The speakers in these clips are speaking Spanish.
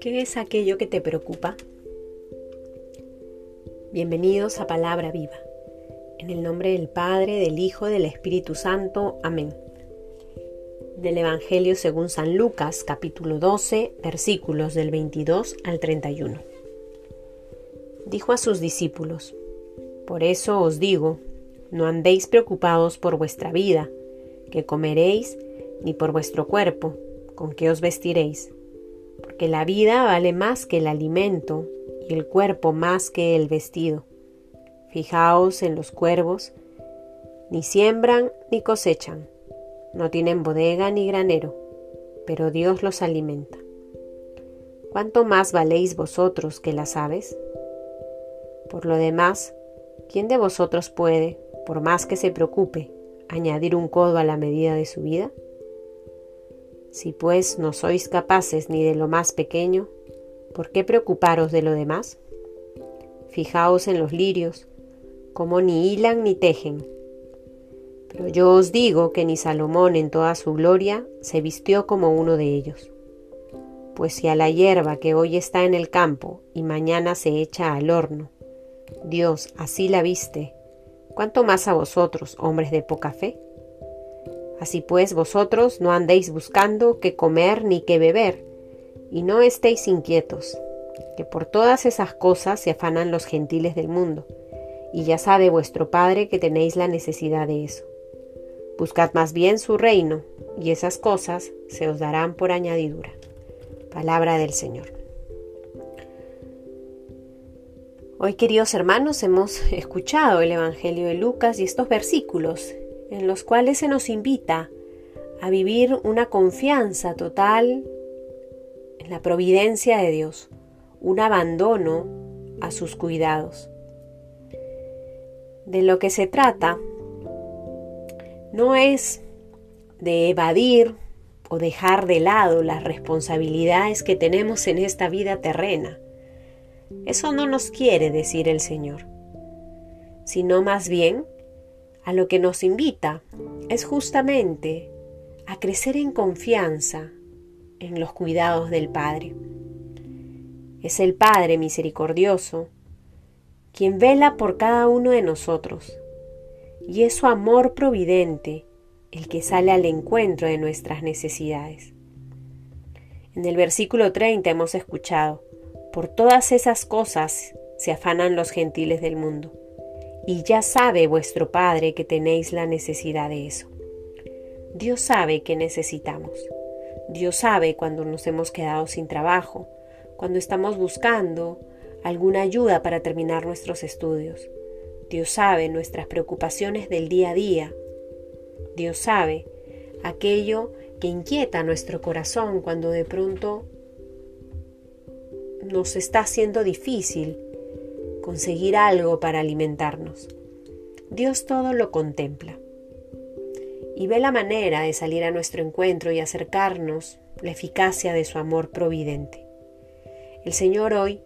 ¿Qué es aquello que te preocupa? Bienvenidos a Palabra Viva. En el nombre del Padre, del Hijo, del Espíritu Santo. Amén. Del Evangelio según San Lucas, capítulo 12, versículos del 22 al 31. Dijo a sus discípulos, Por eso os digo, no andéis preocupados por vuestra vida, que comeréis, ni por vuestro cuerpo, con qué os vestiréis porque la vida vale más que el alimento y el cuerpo más que el vestido. Fijaos en los cuervos, ni siembran ni cosechan, no tienen bodega ni granero, pero Dios los alimenta. ¿Cuánto más valéis vosotros que las aves? Por lo demás, ¿quién de vosotros puede, por más que se preocupe, añadir un codo a la medida de su vida? Si pues no sois capaces ni de lo más pequeño, ¿por qué preocuparos de lo demás? Fijaos en los lirios, como ni hilan ni tejen. Pero yo os digo que ni Salomón en toda su gloria se vistió como uno de ellos. Pues si a la hierba que hoy está en el campo y mañana se echa al horno, Dios así la viste, ¿cuánto más a vosotros, hombres de poca fe? Así pues vosotros no andéis buscando qué comer ni qué beber, y no estéis inquietos, que por todas esas cosas se afanan los gentiles del mundo, y ya sabe vuestro Padre que tenéis la necesidad de eso. Buscad más bien su reino, y esas cosas se os darán por añadidura. Palabra del Señor. Hoy, queridos hermanos, hemos escuchado el Evangelio de Lucas y estos versículos en los cuales se nos invita a vivir una confianza total en la providencia de Dios, un abandono a sus cuidados. De lo que se trata no es de evadir o dejar de lado las responsabilidades que tenemos en esta vida terrena. Eso no nos quiere decir el Señor, sino más bien a lo que nos invita es justamente a crecer en confianza en los cuidados del Padre. Es el Padre misericordioso quien vela por cada uno de nosotros y es su amor providente el que sale al encuentro de nuestras necesidades. En el versículo 30 hemos escuchado, por todas esas cosas se afanan los gentiles del mundo y ya sabe vuestro Padre que tenéis la necesidad de eso. Dios sabe que necesitamos. Dios sabe cuando nos hemos quedado sin trabajo, cuando estamos buscando alguna ayuda para terminar nuestros estudios. Dios sabe nuestras preocupaciones del día a día. Dios sabe aquello que inquieta nuestro corazón cuando de pronto nos está haciendo difícil conseguir algo para alimentarnos. Dios todo lo contempla y ve la manera de salir a nuestro encuentro y acercarnos la eficacia de su amor providente. El Señor hoy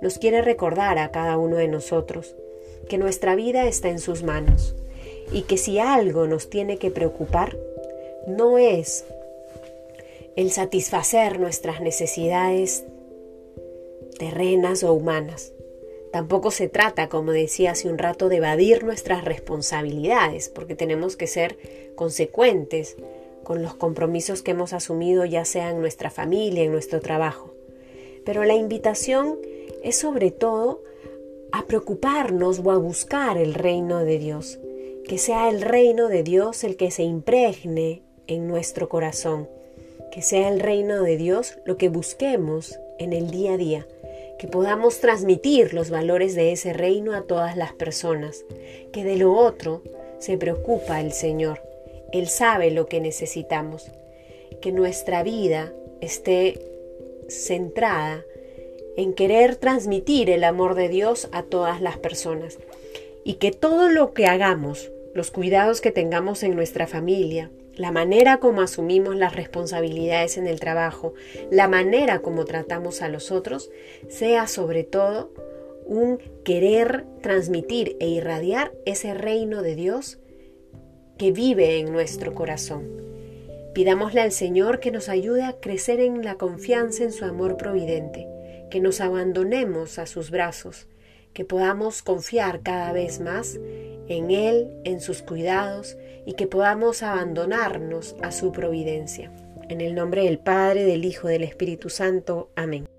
nos quiere recordar a cada uno de nosotros que nuestra vida está en sus manos y que si algo nos tiene que preocupar, no es el satisfacer nuestras necesidades terrenas o humanas, Tampoco se trata, como decía hace un rato, de evadir nuestras responsabilidades, porque tenemos que ser consecuentes con los compromisos que hemos asumido, ya sea en nuestra familia, en nuestro trabajo. Pero la invitación es sobre todo a preocuparnos o a buscar el reino de Dios, que sea el reino de Dios el que se impregne en nuestro corazón, que sea el reino de Dios lo que busquemos en el día a día que podamos transmitir los valores de ese reino a todas las personas, que de lo otro se preocupa el Señor. Él sabe lo que necesitamos, que nuestra vida esté centrada en querer transmitir el amor de Dios a todas las personas y que todo lo que hagamos, los cuidados que tengamos en nuestra familia, la manera como asumimos las responsabilidades en el trabajo, la manera como tratamos a los otros, sea sobre todo un querer transmitir e irradiar ese reino de Dios que vive en nuestro corazón. Pidámosle al Señor que nos ayude a crecer en la confianza en su amor providente, que nos abandonemos a sus brazos, que podamos confiar cada vez más en Él, en sus cuidados y que podamos abandonarnos a su providencia. En el nombre del Padre, del Hijo, del Espíritu Santo. Amén.